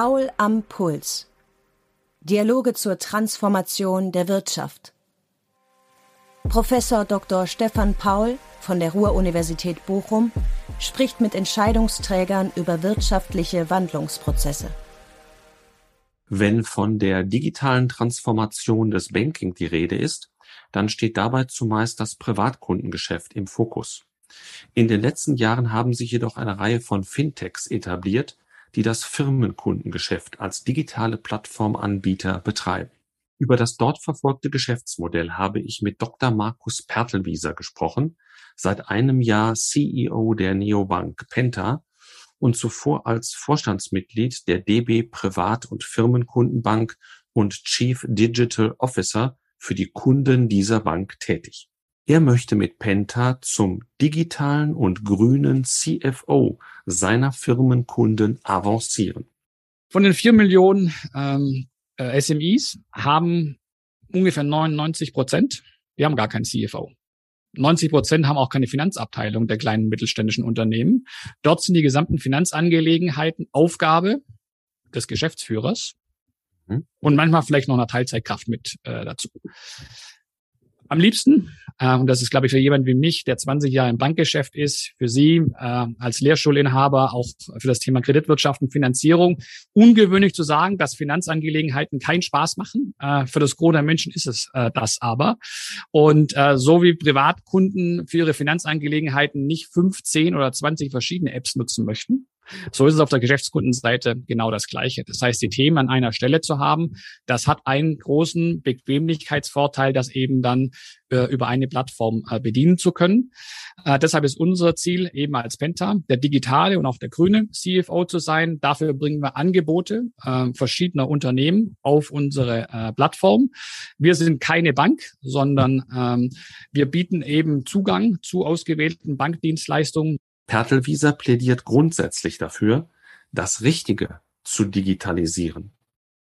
Paul am Puls. Dialoge zur Transformation der Wirtschaft. Professor Dr. Stefan Paul von der Ruhr-Universität Bochum spricht mit Entscheidungsträgern über wirtschaftliche Wandlungsprozesse. Wenn von der digitalen Transformation des Banking die Rede ist, dann steht dabei zumeist das Privatkundengeschäft im Fokus. In den letzten Jahren haben sich jedoch eine Reihe von Fintechs etabliert, die das Firmenkundengeschäft als digitale Plattformanbieter betreiben. Über das dort verfolgte Geschäftsmodell habe ich mit Dr. Markus Pertelwieser gesprochen, seit einem Jahr CEO der Neobank Penta und zuvor als Vorstandsmitglied der DB Privat- und Firmenkundenbank und Chief Digital Officer für die Kunden dieser Bank tätig. Er möchte mit Penta zum digitalen und grünen CFO seiner Firmenkunden avancieren. Von den vier Millionen ähm, äh, SMEs haben ungefähr 99 Prozent, wir haben gar keinen CFO. 90 Prozent haben auch keine Finanzabteilung der kleinen mittelständischen Unternehmen. Dort sind die gesamten Finanzangelegenheiten Aufgabe des Geschäftsführers hm. und manchmal vielleicht noch eine Teilzeitkraft mit äh, dazu am liebsten. Äh, und das ist, glaube ich, für jemanden wie mich, der 20 Jahre im Bankgeschäft ist, für Sie äh, als Lehrschulinhaber, auch für das Thema Kreditwirtschaft und Finanzierung, ungewöhnlich zu sagen, dass Finanzangelegenheiten keinen Spaß machen. Äh, für das Gros der Menschen ist es äh, das aber. Und äh, so wie Privatkunden für ihre Finanzangelegenheiten nicht 15 oder 20 verschiedene Apps nutzen möchten, so ist es auf der Geschäftskundenseite genau das Gleiche. Das heißt, die Themen an einer Stelle zu haben, das hat einen großen Bequemlichkeitsvorteil, das eben dann äh, über eine Plattform äh, bedienen zu können. Äh, deshalb ist unser Ziel eben als Penta der digitale und auch der grüne CFO zu sein. Dafür bringen wir Angebote äh, verschiedener Unternehmen auf unsere äh, Plattform. Wir sind keine Bank, sondern ähm, wir bieten eben Zugang zu ausgewählten Bankdienstleistungen Pertelwieser plädiert grundsätzlich dafür, das Richtige zu digitalisieren.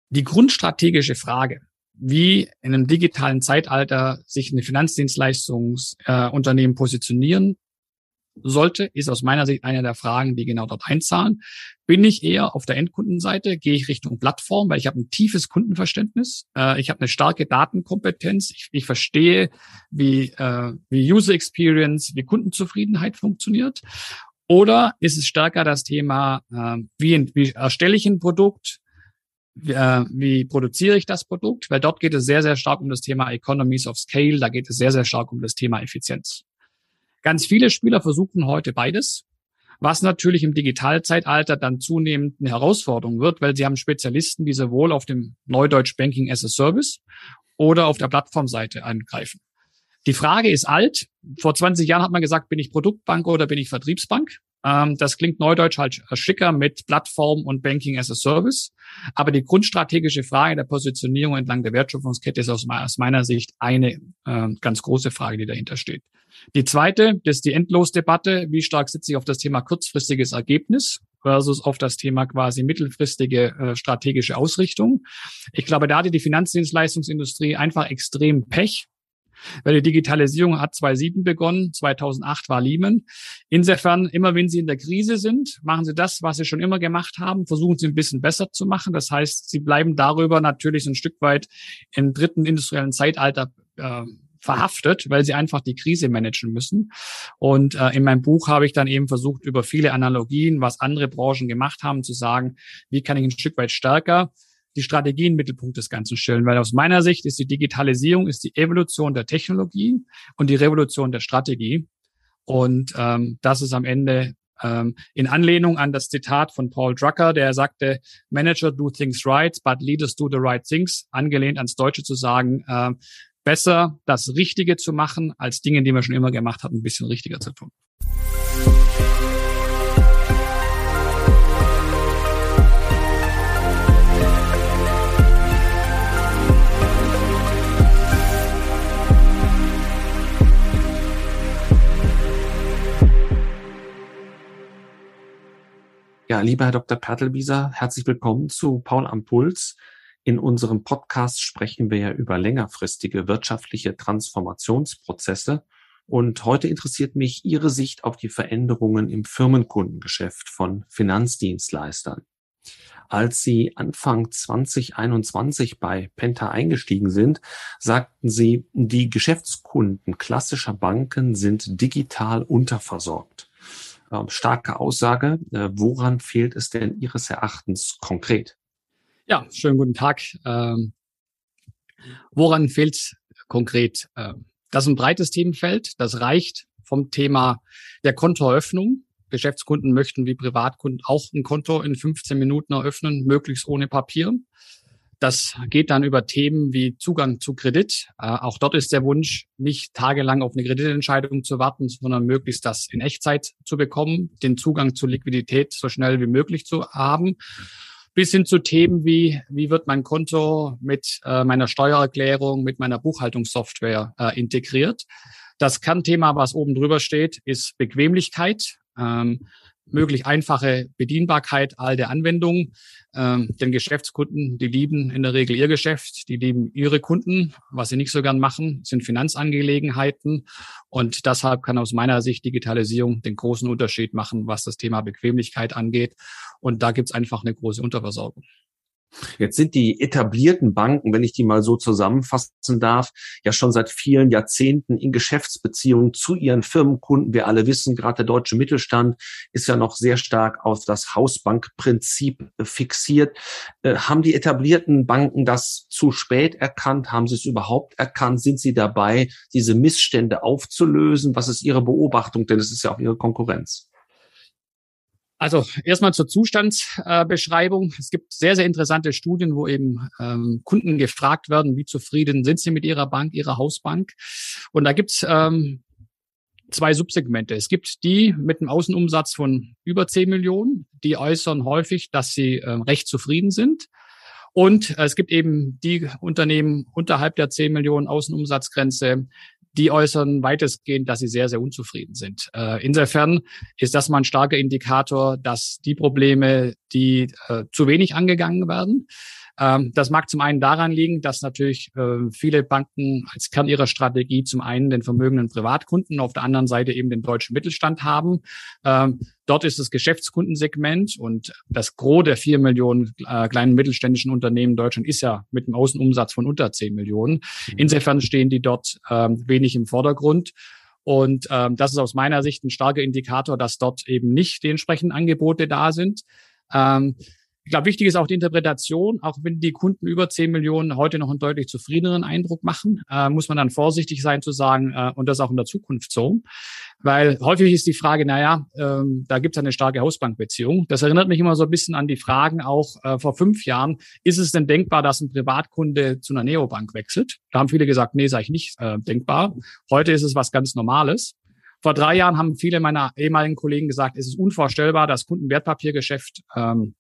Die grundstrategische Frage, wie in einem digitalen Zeitalter sich eine Finanzdienstleistungsunternehmen äh, positionieren sollte, ist aus meiner Sicht eine der Fragen, die genau dort einzahlen. Bin ich eher auf der Endkundenseite? Gehe ich Richtung Plattform, weil ich habe ein tiefes Kundenverständnis, äh, ich habe eine starke Datenkompetenz, ich, ich verstehe, wie, äh, wie User Experience, wie Kundenzufriedenheit funktioniert. Oder ist es stärker das Thema, äh, wie, wie erstelle ich ein Produkt, wie, äh, wie produziere ich das Produkt? Weil dort geht es sehr, sehr stark um das Thema Economies of Scale, da geht es sehr, sehr stark um das Thema Effizienz. Ganz viele Spieler versuchen heute beides, was natürlich im Digitalzeitalter dann zunehmend eine Herausforderung wird, weil sie haben Spezialisten, die sowohl auf dem Neudeutsch Banking as a Service oder auf der Plattformseite angreifen. Die Frage ist alt. Vor 20 Jahren hat man gesagt, bin ich Produktbank oder bin ich Vertriebsbank? Ähm, das klingt neudeutsch halt schicker mit Plattform und Banking as a Service. Aber die grundstrategische Frage der Positionierung entlang der Wertschöpfungskette ist aus, meiner Sicht eine äh, ganz große Frage, die dahinter steht. Die zweite, das ist die Endlosdebatte. Wie stark sitze ich auf das Thema kurzfristiges Ergebnis versus auf das Thema quasi mittelfristige äh, strategische Ausrichtung? Ich glaube, da hatte die Finanzdienstleistungsindustrie einfach extrem Pech, weil die Digitalisierung hat 2007 begonnen, 2008 war Lehman. Insofern, immer wenn Sie in der Krise sind, machen Sie das, was Sie schon immer gemacht haben, versuchen Sie ein bisschen besser zu machen. Das heißt, Sie bleiben darüber natürlich so ein Stück weit im dritten industriellen Zeitalter äh, verhaftet, weil sie einfach die Krise managen müssen. Und äh, in meinem Buch habe ich dann eben versucht, über viele Analogien, was andere Branchen gemacht haben, zu sagen, wie kann ich ein Stück weit stärker die Strategie im Mittelpunkt des Ganzen stellen, weil aus meiner Sicht ist die Digitalisierung ist die Evolution der Technologie und die Revolution der Strategie. Und ähm, das ist am Ende ähm, in Anlehnung an das Zitat von Paul Drucker, der sagte, Manager do things right, but leaders do the right things, angelehnt ans Deutsche zu sagen, äh, besser das Richtige zu machen, als Dinge, die man schon immer gemacht hat, ein bisschen richtiger zu tun. Ja, lieber Herr Dr. Pertelbieser, herzlich willkommen zu Paul am Puls. In unserem Podcast sprechen wir ja über längerfristige wirtschaftliche Transformationsprozesse. Und heute interessiert mich Ihre Sicht auf die Veränderungen im Firmenkundengeschäft von Finanzdienstleistern. Als Sie Anfang 2021 bei Penta eingestiegen sind, sagten Sie, die Geschäftskunden klassischer Banken sind digital unterversorgt. Ähm, starke Aussage. Äh, woran fehlt es denn Ihres Erachtens konkret? Ja, schönen guten Tag. Ähm, woran fehlt es konkret? Ähm, das ist ein breites Themenfeld. Das reicht vom Thema der Kontoeröffnung. Geschäftskunden möchten wie Privatkunden auch ein Konto in 15 Minuten eröffnen, möglichst ohne Papier. Das geht dann über Themen wie Zugang zu Kredit. Äh, auch dort ist der Wunsch, nicht tagelang auf eine Kreditentscheidung zu warten, sondern möglichst das in Echtzeit zu bekommen, den Zugang zu Liquidität so schnell wie möglich zu haben. Bis hin zu Themen wie, wie wird mein Konto mit äh, meiner Steuererklärung, mit meiner Buchhaltungssoftware äh, integriert. Das Kernthema, was oben drüber steht, ist Bequemlichkeit. Ähm, möglich einfache Bedienbarkeit all der Anwendungen. Ähm, denn Geschäftskunden, die lieben in der Regel ihr Geschäft, die lieben ihre Kunden. Was sie nicht so gern machen, sind Finanzangelegenheiten. Und deshalb kann aus meiner Sicht Digitalisierung den großen Unterschied machen, was das Thema Bequemlichkeit angeht. Und da gibt es einfach eine große Unterversorgung. Jetzt sind die etablierten Banken, wenn ich die mal so zusammenfassen darf, ja schon seit vielen Jahrzehnten in Geschäftsbeziehungen zu ihren Firmenkunden. Wir alle wissen, gerade der deutsche Mittelstand ist ja noch sehr stark auf das Hausbankprinzip fixiert. Äh, haben die etablierten Banken das zu spät erkannt? Haben sie es überhaupt erkannt? Sind sie dabei, diese Missstände aufzulösen? Was ist Ihre Beobachtung? Denn es ist ja auch Ihre Konkurrenz. Also erstmal zur Zustandsbeschreibung. es gibt sehr, sehr interessante Studien, wo eben ähm, Kunden gefragt werden, wie zufrieden sind sie mit ihrer Bank, ihrer Hausbank. Und da gibt's ähm, zwei Subsegmente. Es gibt die mit einem Außenumsatz von über 10 Millionen, die äußern häufig, dass sie ähm, recht zufrieden sind. Und es gibt eben die Unternehmen unterhalb der 10 Millionen Außenumsatzgrenze, die äußern weitestgehend, dass sie sehr, sehr unzufrieden sind. Äh, insofern ist das mal ein starker Indikator, dass die Probleme, die äh, zu wenig angegangen werden, ähm, das mag zum einen daran liegen, dass natürlich äh, viele Banken als Kern ihrer Strategie zum einen den vermögenden Privatkunden, auf der anderen Seite eben den deutschen Mittelstand haben. Ähm, dort ist das Geschäftskundensegment und das Gros der vier Millionen äh, kleinen mittelständischen Unternehmen in Deutschland ist ja mit einem Außenumsatz von unter zehn Millionen. Mhm. Insofern stehen die dort ähm, wenig im Vordergrund. Und ähm, das ist aus meiner Sicht ein starker Indikator, dass dort eben nicht die entsprechenden Angebote da sind. Ähm, ich glaube, wichtig ist auch die Interpretation. Auch wenn die Kunden über 10 Millionen heute noch einen deutlich zufriedeneren Eindruck machen, äh, muss man dann vorsichtig sein zu sagen, äh, und das auch in der Zukunft so. Weil häufig ist die Frage, naja, ähm, da gibt es eine starke Hausbankbeziehung. Das erinnert mich immer so ein bisschen an die Fragen auch äh, vor fünf Jahren. Ist es denn denkbar, dass ein Privatkunde zu einer Neobank wechselt? Da haben viele gesagt, nee, sage ich nicht äh, denkbar. Heute ist es was ganz Normales. Vor drei Jahren haben viele meiner ehemaligen Kollegen gesagt, es ist unvorstellbar, dass Kundenwertpapiergeschäft ähm,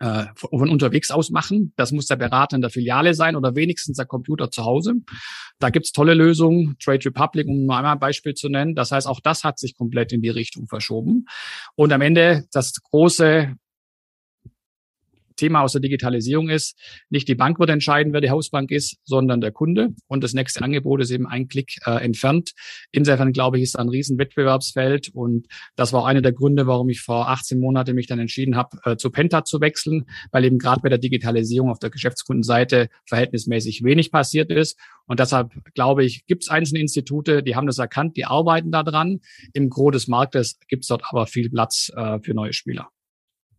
äh, von unterwegs aus machen. Das muss der Berater in der Filiale sein oder wenigstens der Computer zu Hause. Da gibt's tolle Lösungen, Trade Republic, um nur einmal ein Beispiel zu nennen. Das heißt, auch das hat sich komplett in die Richtung verschoben. Und am Ende das große Thema aus der Digitalisierung ist, nicht die Bank wird entscheiden, wer die Hausbank ist, sondern der Kunde. Und das nächste Angebot ist eben ein Klick äh, entfernt. Insofern glaube ich, ist da ein riesen Wettbewerbsfeld. Und das war einer der Gründe, warum ich vor 18 Monaten mich dann entschieden habe, äh, zu Penta zu wechseln, weil eben gerade bei der Digitalisierung auf der Geschäftskundenseite verhältnismäßig wenig passiert ist. Und deshalb glaube ich, gibt es einzelne Institute, die haben das erkannt, die arbeiten daran. Im Gros des Marktes gibt es dort aber viel Platz äh, für neue Spieler.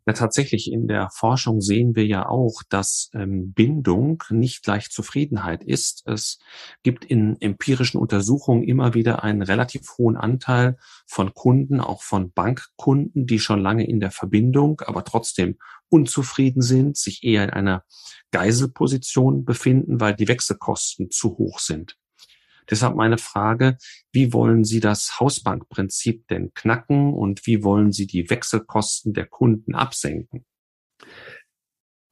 Ja, tatsächlich in der Forschung sehen wir ja auch, dass ähm, Bindung nicht gleich Zufriedenheit ist. Es gibt in empirischen Untersuchungen immer wieder einen relativ hohen Anteil von Kunden, auch von Bankkunden, die schon lange in der Verbindung, aber trotzdem unzufrieden sind, sich eher in einer Geiselposition befinden, weil die Wechselkosten zu hoch sind. Deshalb meine Frage, wie wollen Sie das Hausbankprinzip denn knacken und wie wollen Sie die Wechselkosten der Kunden absenken?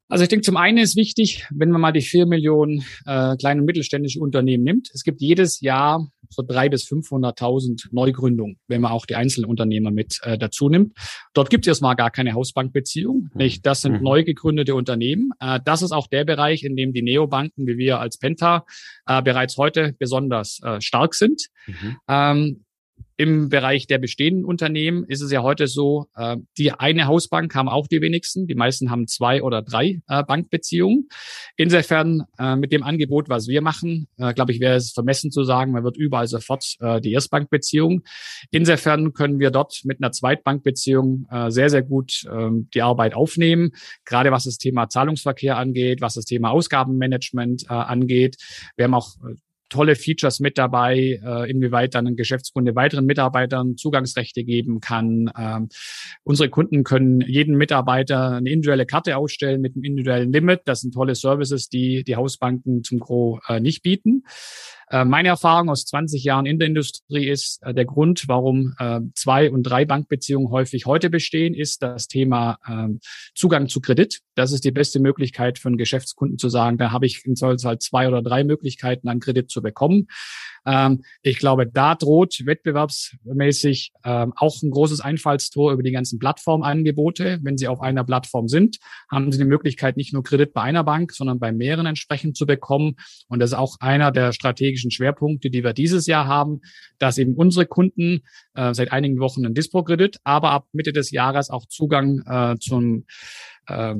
Also ich denke, zum einen ist wichtig, wenn man mal die vier Millionen äh, kleine und mittelständische Unternehmen nimmt. Es gibt jedes Jahr so drei bis 500.000 Neugründungen, wenn man auch die einzelnen Unternehmer mit äh, dazu nimmt. Dort gibt es erstmal gar keine Hausbankbeziehung. Nicht? Das sind mhm. neu gegründete Unternehmen. Äh, das ist auch der Bereich, in dem die Neobanken, wie wir als Penta, äh, bereits heute besonders äh, stark sind. Mhm. Ähm, Im Bereich der bestehenden Unternehmen ist es ja heute so, äh, die eine Hausbank haben auch die wenigsten. Die meisten haben zwei oder drei äh, Bankbeziehungen. Insofern äh, mit dem Angebot, was wir machen, äh, glaube ich, wäre es vermessen zu sagen, man wird überall sofort äh, die Erstbankbeziehung. Insofern können wir dort mit einer Zweitbankbeziehung äh, sehr, sehr gut äh, die Arbeit aufnehmen. Gerade was das Thema Zahlungsverkehr angeht, was das Thema Ausgabenmanagement äh, angeht. Wir haben auch äh, tolle Features mit dabei, äh, inwieweit dann ein Geschäftskunde weiteren Mitarbeitern Zugangsrechte geben kann. Ähm, unsere Kunden können jeden Mitarbeiter eine individuelle Karte ausstellen mit einem individuellen Limit. Das sind tolle Services, die die Hausbanken zum Gro äh, nicht bieten. Äh, meine Erfahrung aus 20 Jahren in der Industrie ist, äh, der Grund, warum äh, zwei- und drei Bankbeziehungen häufig heute bestehen, ist das Thema ähm, Zugang zu Kredit. Das ist die beste Möglichkeit für einen Geschäftskunden zu sagen, da habe ich im Zweifelsfall zwei oder drei Möglichkeiten, an Kredit zu bekommen. Ähm, ich glaube, da droht wettbewerbsmäßig ähm, auch ein großes Einfallstor über die ganzen Plattformangebote. Wenn Sie auf einer Plattform sind, haben Sie die Möglichkeit, nicht nur Kredit bei einer Bank, sondern bei mehreren entsprechend zu bekommen. Und das ist auch einer der strategischen Schwerpunkte, die wir dieses Jahr haben, dass eben unsere Kunden äh, seit einigen Wochen einen Dispo-Kredit, aber ab Mitte des Jahres auch Zugang äh, zum äh,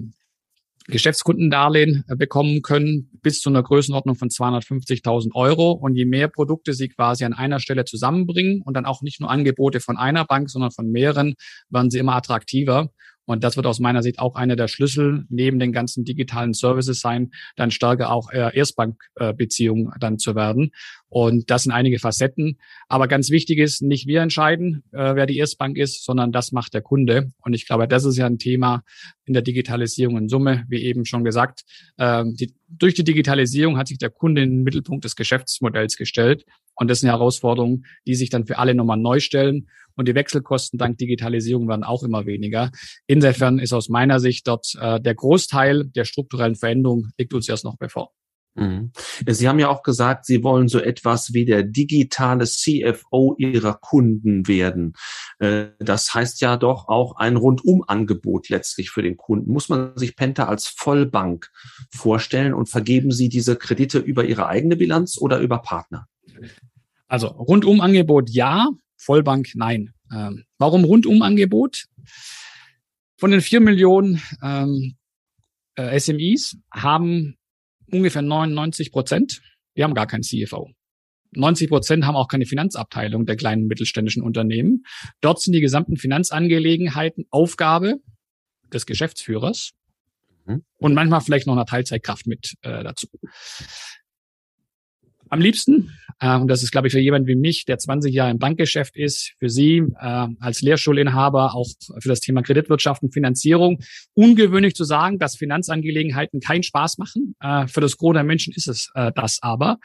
Geschäftskundendarlehen bekommen können bis zu einer Größenordnung von 250.000 Euro. Und je mehr Produkte Sie quasi an einer Stelle zusammenbringen und dann auch nicht nur Angebote von einer Bank, sondern von mehreren, werden sie immer attraktiver. Und das wird aus meiner Sicht auch einer der Schlüssel neben den ganzen digitalen Services sein, dann stärker auch äh, Erstbankbeziehungen dann zu werden. Und das sind einige Facetten. Aber ganz wichtig ist, nicht wir entscheiden, äh, wer die Erstbank ist, sondern das macht der Kunde. Und ich glaube, das ist ja ein Thema in der Digitalisierung in Summe, wie eben schon gesagt. Äh, die, durch die Digitalisierung hat sich der Kunde in den Mittelpunkt des Geschäftsmodells gestellt. Und das sind Herausforderungen, die sich dann für alle nochmal neu stellen. Und die Wechselkosten dank Digitalisierung werden auch immer weniger. Insofern ist aus meiner Sicht dort äh, der Großteil der strukturellen Veränderung liegt uns erst noch bevor. Mhm. Sie haben ja auch gesagt, Sie wollen so etwas wie der digitale CFO Ihrer Kunden werden. Äh, das heißt ja doch auch ein Rundumangebot letztlich für den Kunden. Muss man sich Penta als Vollbank vorstellen und vergeben Sie diese Kredite über Ihre eigene Bilanz oder über Partner? Also Rundumangebot ja, Vollbank nein. Ähm, warum Rundumangebot? Von den vier Millionen ähm, äh, SMEs haben ungefähr 99 Prozent, die haben gar kein CFO. 90 Prozent haben auch keine Finanzabteilung der kleinen mittelständischen Unternehmen. Dort sind die gesamten Finanzangelegenheiten Aufgabe des Geschäftsführers mhm. und manchmal vielleicht noch eine Teilzeitkraft mit äh, dazu. Am liebsten, und das ist, glaube ich, für jemanden wie mich, der 20 Jahre im Bankgeschäft ist, für Sie äh, als Lehrschulinhaber, auch für das Thema Kreditwirtschaft und Finanzierung, ungewöhnlich zu sagen, dass Finanzangelegenheiten keinen Spaß machen. Äh, für das Gros der Menschen ist es äh, das aber.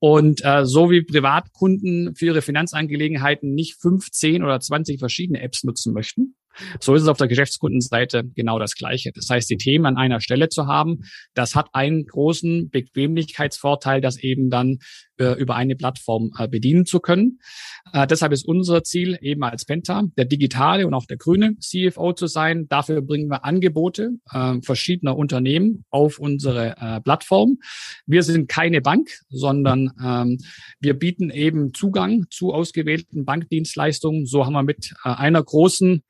Und äh, so wie Privatkunden für ihre Finanzangelegenheiten nicht 15 oder 20 verschiedene Apps nutzen möchten, so ist es auf der Geschäftskundenseite genau das Gleiche. Das heißt, die Themen an einer Stelle zu haben, das hat einen großen Bequemlichkeitsvorteil, das eben dann äh, über eine Plattform äh, bedienen zu können. Äh, deshalb ist unser Ziel eben als Penta der digitale und auch der grüne CFO zu sein. Dafür bringen wir Angebote äh, verschiedener Unternehmen auf unsere äh, Plattform. Wir sind keine Bank, sondern ähm, wir bieten eben Zugang zu ausgewählten Bankdienstleistungen. So haben wir mit äh, einer großen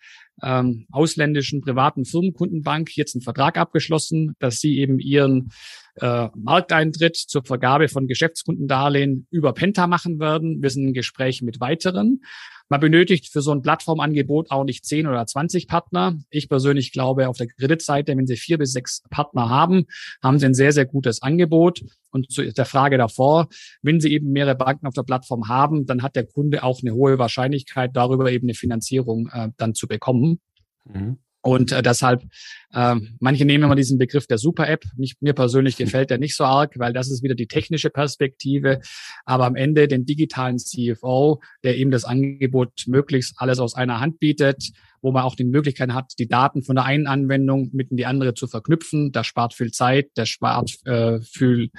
ähm, ausländischen privaten Firmenkundenbank jetzt einen Vertrag abgeschlossen, dass sie eben ihren äh, Markteintritt zur Vergabe von Geschäftskundendarlehen über Penta machen werden. Wir sind in Gesprächen mit weiteren. Man benötigt für so ein Plattformangebot auch nicht 10 oder 20 Partner. Ich persönlich glaube, auf der Kreditseite, wenn Sie vier bis sechs Partner haben, haben Sie ein sehr, sehr gutes Angebot. Und zu der Frage davor, wenn Sie eben mehrere Banken auf der Plattform haben, dann hat der Kunde auch eine hohe Wahrscheinlichkeit, darüber eben eine Finanzierung äh, dann zu bekommen. Mhm. Und äh, deshalb, äh, manche nehmen immer diesen Begriff der Super-App. Mir persönlich gefällt der nicht so arg, weil das ist wieder die technische Perspektive. Aber am Ende den digitalen CFO, der eben das Angebot möglichst alles aus einer Hand bietet, wo man auch die Möglichkeit hat, die Daten von der einen Anwendung mit in die andere zu verknüpfen. Das spart viel Zeit, das spart äh, viel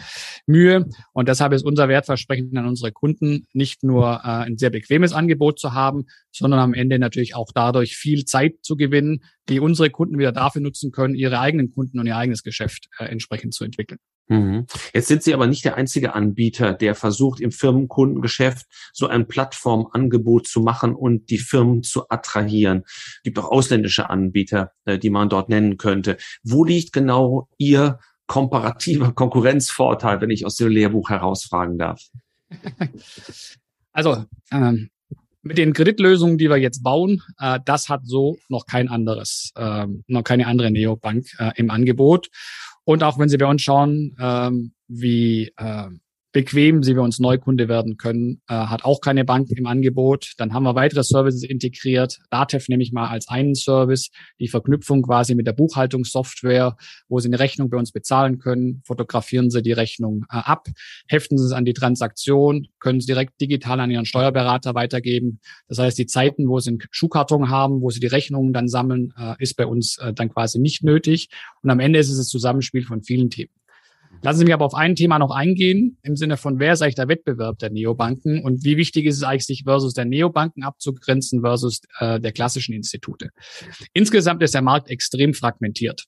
Mühe. Und deshalb ist unser Wertversprechen an unsere Kunden nicht nur äh, ein sehr bequemes Angebot zu haben, sondern am Ende natürlich auch dadurch viel Zeit zu gewinnen, die unsere Kunden wieder dafür nutzen können, ihre eigenen Kunden und ihr eigenes Geschäft äh, entsprechend zu entwickeln. Mhm. Jetzt sind Sie aber nicht der einzige Anbieter, der versucht, im Firmenkundengeschäft so ein Plattformangebot zu machen und die Firmen zu attrahieren. Es gibt auch ausländische Anbieter, äh, die man dort nennen könnte. Wo liegt genau Ihr komparativer Konkurrenzvorteil, wenn ich aus dem Lehrbuch herausfragen darf? Also ähm, mit den Kreditlösungen, die wir jetzt bauen, äh, das hat so noch kein anderes, äh, noch keine andere Neobank äh, im Angebot. Und auch wenn Sie bei uns schauen, ähm, wie äh, bequem sie bei uns Neukunde werden können, äh, hat auch keine Bank im Angebot. Dann haben wir weitere Services integriert. Datev nehme ich mal als einen Service, die Verknüpfung quasi mit der Buchhaltungssoftware, wo Sie eine Rechnung bei uns bezahlen können, fotografieren Sie die Rechnung äh, ab, heften Sie es an die Transaktion, können Sie direkt digital an Ihren Steuerberater weitergeben. Das heißt, die Zeiten, wo Sie einen Schuhkarton haben, wo Sie die Rechnungen dann sammeln, äh, ist bei uns äh, dann quasi nicht nötig. Und am Ende ist es das Zusammenspiel von vielen Themen. Lassen Sie mich aber auf ein Thema noch eingehen, im Sinne von, wer ist eigentlich der Wettbewerb der Neobanken und wie wichtig ist es eigentlich, sich versus der Neobanken abzugrenzen versus äh, der klassischen Institute. Insgesamt ist der Markt extrem fragmentiert.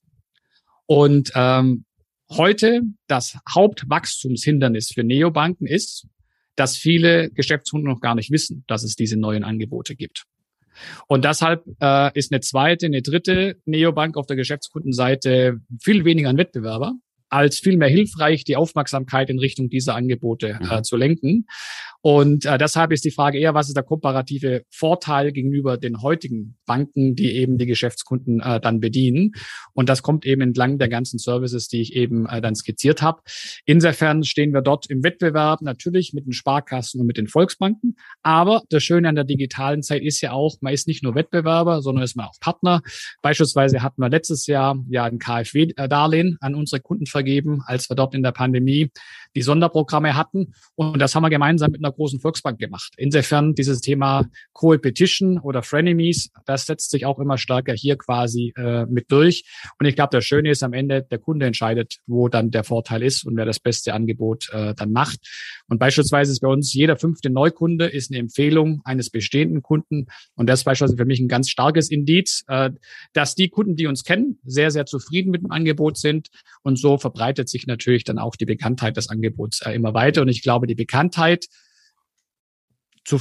Und ähm, heute das Hauptwachstumshindernis für Neobanken ist, dass viele Geschäftskunden noch gar nicht wissen, dass es diese neuen Angebote gibt. Und deshalb äh, ist eine zweite, eine dritte Neobank auf der Geschäftskundenseite viel weniger ein Wettbewerber, als vielmehr hilfreich, die Aufmerksamkeit in Richtung dieser Angebote äh, mhm. zu lenken. Und äh, deshalb ist die Frage eher, was ist der komparative Vorteil gegenüber den heutigen Banken, die eben die Geschäftskunden äh, dann bedienen. Und das kommt eben entlang der ganzen Services, die ich eben äh, dann skizziert habe. Insofern stehen wir dort im Wettbewerb natürlich mit den Sparkassen und mit den Volksbanken. Aber das Schöne an der digitalen Zeit ist ja auch, man ist nicht nur Wettbewerber, sondern ist man auch Partner. Beispielsweise hatten wir letztes Jahr ja ein KfW-Darlehen an unsere Kunden vergeben, als wir dort in der Pandemie die Sonderprogramme hatten. Und das haben wir gemeinsam mit einer großen Volksbank gemacht. Insofern dieses Thema Co-Petition oder Frenemies, das setzt sich auch immer stärker hier quasi äh, mit durch. Und ich glaube, das Schöne ist am Ende, der Kunde entscheidet, wo dann der Vorteil ist und wer das beste Angebot äh, dann macht. Und beispielsweise ist bei uns jeder fünfte Neukunde ist eine Empfehlung eines bestehenden Kunden. Und das ist beispielsweise für mich ein ganz starkes Indiz, äh, dass die Kunden, die uns kennen, sehr, sehr zufrieden mit dem Angebot sind. Und so verbreitet sich natürlich dann auch die Bekanntheit des Angebots äh, immer weiter. Und ich glaube, die Bekanntheit zu,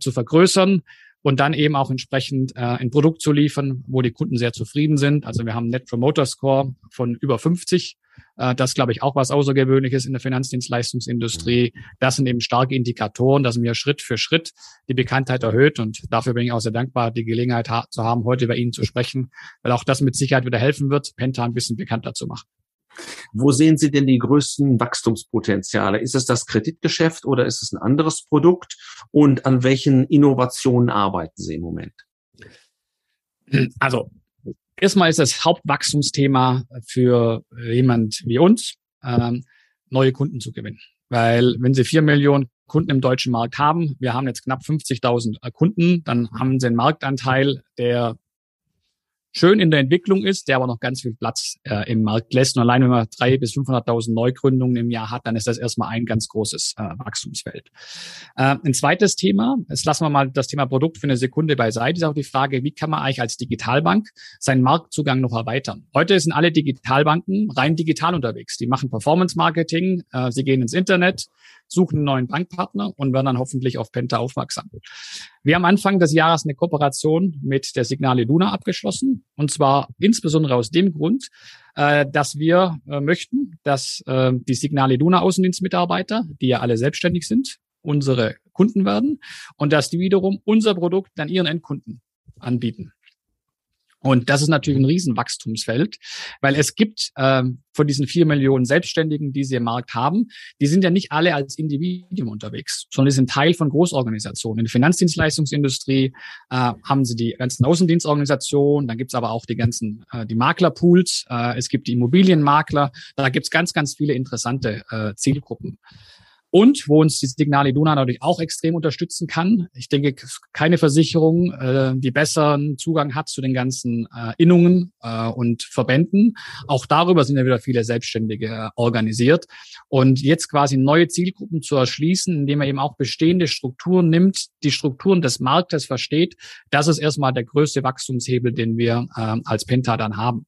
zu vergrößern und dann eben auch entsprechend äh, ein Produkt zu liefern, wo die Kunden sehr zufrieden sind. Also wir haben einen Net Promoter Score von über 50. Äh, das glaube ich auch was Außergewöhnliches in der Finanzdienstleistungsindustrie. Das sind eben starke Indikatoren, dass mir Schritt für Schritt die Bekanntheit erhöht und dafür bin ich auch sehr dankbar, die Gelegenheit ha zu haben, heute bei Ihnen zu sprechen, weil auch das mit Sicherheit wieder helfen wird, Penta ein bisschen bekannter zu machen. Wo sehen Sie denn die größten Wachstumspotenziale? Ist es das Kreditgeschäft oder ist es ein anderes Produkt? Und an welchen Innovationen arbeiten Sie im Moment? Also erstmal ist das Hauptwachstumsthema für jemand wie uns, ähm, neue Kunden zu gewinnen. Weil wenn Sie vier Millionen Kunden im deutschen Markt haben, wir haben jetzt knapp 50.000 Kunden, dann haben Sie einen Marktanteil, der schön in der Entwicklung ist, der aber noch ganz viel Platz äh, im Markt lässt. Und allein wenn man drei bis 500.000 Neugründungen im Jahr hat, dann ist das erstmal ein ganz großes äh, Wachstumsfeld. Äh, ein zweites Thema, jetzt lassen wir mal das Thema Produkt für eine Sekunde beiseite, ist auch die Frage, wie kann man eigentlich als Digitalbank seinen Marktzugang noch erweitern? Heute sind alle Digitalbanken rein digital unterwegs. Die machen Performance-Marketing, äh, sie gehen ins Internet, suchen einen neuen Bankpartner und werden dann hoffentlich auf Penta aufmerksam. Wir haben Anfang des Jahres eine Kooperation mit der Signale Luna abgeschlossen. Und zwar insbesondere aus dem Grund, äh, dass wir äh, möchten, dass äh, die Signale Luna Außendienstmitarbeiter, die ja alle selbstständig sind, unsere Kunden werden und dass die wiederum unser Produkt dann ihren Endkunden anbieten. Und das ist natürlich ein Riesenwachstumsfeld, weil es gibt ähm, von diesen vier Millionen Selbstständigen, die sie im Markt haben, die sind ja nicht alle als Individuum unterwegs, sondern die sind Teil von Großorganisationen. In der Finanzdienstleistungsindustrie äh, haben sie die ganzen Außendienstorganisationen, dann gibt's aber auch die ganzen äh, die Maklerpools, äh, es gibt die Immobilienmakler, da gibt's ganz, ganz viele interessante äh, Zielgruppen. Und wo uns die Signal Iduna natürlich auch extrem unterstützen kann. Ich denke, keine Versicherung, äh, die besseren Zugang hat zu den ganzen äh, Innungen äh, und Verbänden. Auch darüber sind ja wieder viele Selbstständige äh, organisiert. Und jetzt quasi neue Zielgruppen zu erschließen, indem man eben auch bestehende Strukturen nimmt, die Strukturen des Marktes versteht, das ist erstmal der größte Wachstumshebel, den wir äh, als Penta dann haben.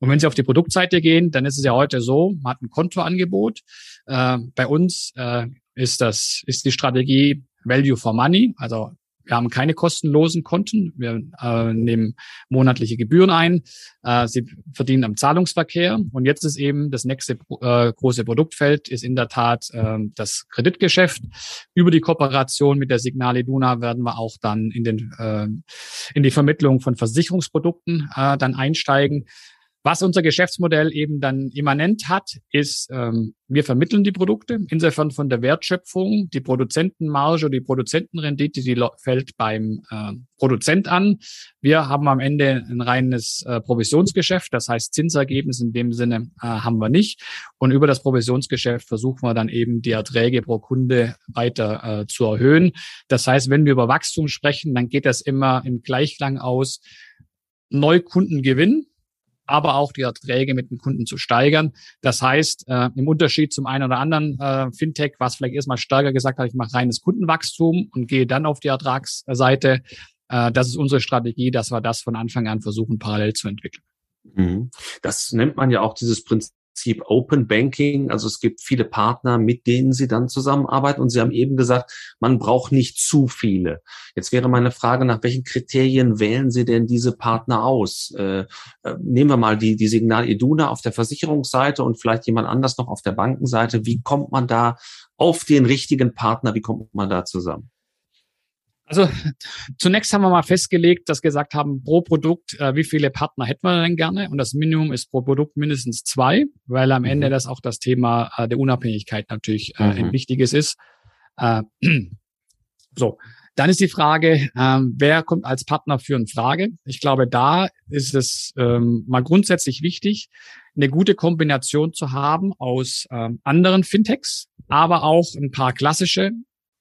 Und wenn Sie auf die Produktseite gehen, dann ist es ja heute so, man hat ein Kontoangebot. Äh, bei uns äh, ist das ist die Strategie Value for Money, also wir haben keine kostenlosen Konten. Wir äh, nehmen monatliche Gebühren ein. Äh, sie verdienen am Zahlungsverkehr. Und jetzt ist eben das nächste äh, große Produktfeld ist in der Tat äh, das Kreditgeschäft. Über die Kooperation mit der Signale Duna werden wir auch dann in den äh, in die Vermittlung von Versicherungsprodukten äh, dann einsteigen. Was unser Geschäftsmodell eben dann immanent hat, ist, ähm, wir vermitteln die Produkte, insofern von der Wertschöpfung, die Produzentenmarge oder die Produzentenrendite, die fällt beim äh, Produzent an. Wir haben am Ende ein reines äh, Provisionsgeschäft, das heißt Zinsergebnis in dem Sinne äh, haben wir nicht. Und über das Provisionsgeschäft versuchen wir dann eben die Erträge pro Kunde weiter äh, zu erhöhen. Das heißt, wenn wir über Wachstum sprechen, dann geht das immer im Gleichklang aus. Neukundengewinn, aber auch die Erträge mit den Kunden zu steigern. Das heißt, äh, im Unterschied zum einen oder anderen äh, Fintech, was vielleicht erstmal stärker gesagt hat, ich mache reines Kundenwachstum und gehe dann auf die Ertragsseite, äh, das ist unsere Strategie, dass wir das von Anfang an versuchen, parallel zu entwickeln. Mhm. Das nennt man ja auch dieses Prinzip Prinzip Open Banking. Also es gibt viele Partner, mit denen Sie dann zusammenarbeiten. Und Sie haben eben gesagt, man braucht nicht zu viele. Jetzt wäre meine Frage, nach welchen Kriterien wählen Sie denn diese Partner aus? Äh, äh, nehmen wir mal die, die Signal Iduna auf der Versicherungsseite und vielleicht jemand anders noch auf der Bankenseite. Wie kommt man da auf den richtigen Partner? Wie kommt man da zusammen? Also zunächst haben wir mal festgelegt, dass gesagt haben, pro Produkt, äh, wie viele Partner hätten wir denn gerne? Und das Minimum ist pro Produkt mindestens zwei, weil am Ende mhm. das auch das Thema äh, der Unabhängigkeit natürlich äh, ein mhm. wichtiges ist. Äh, so, dann ist die Frage, ähm, wer kommt als Partner für eine Frage? Ich glaube, da ist es ähm, mal grundsätzlich wichtig, eine gute Kombination zu haben aus ähm, anderen Fintechs, aber auch ein paar klassische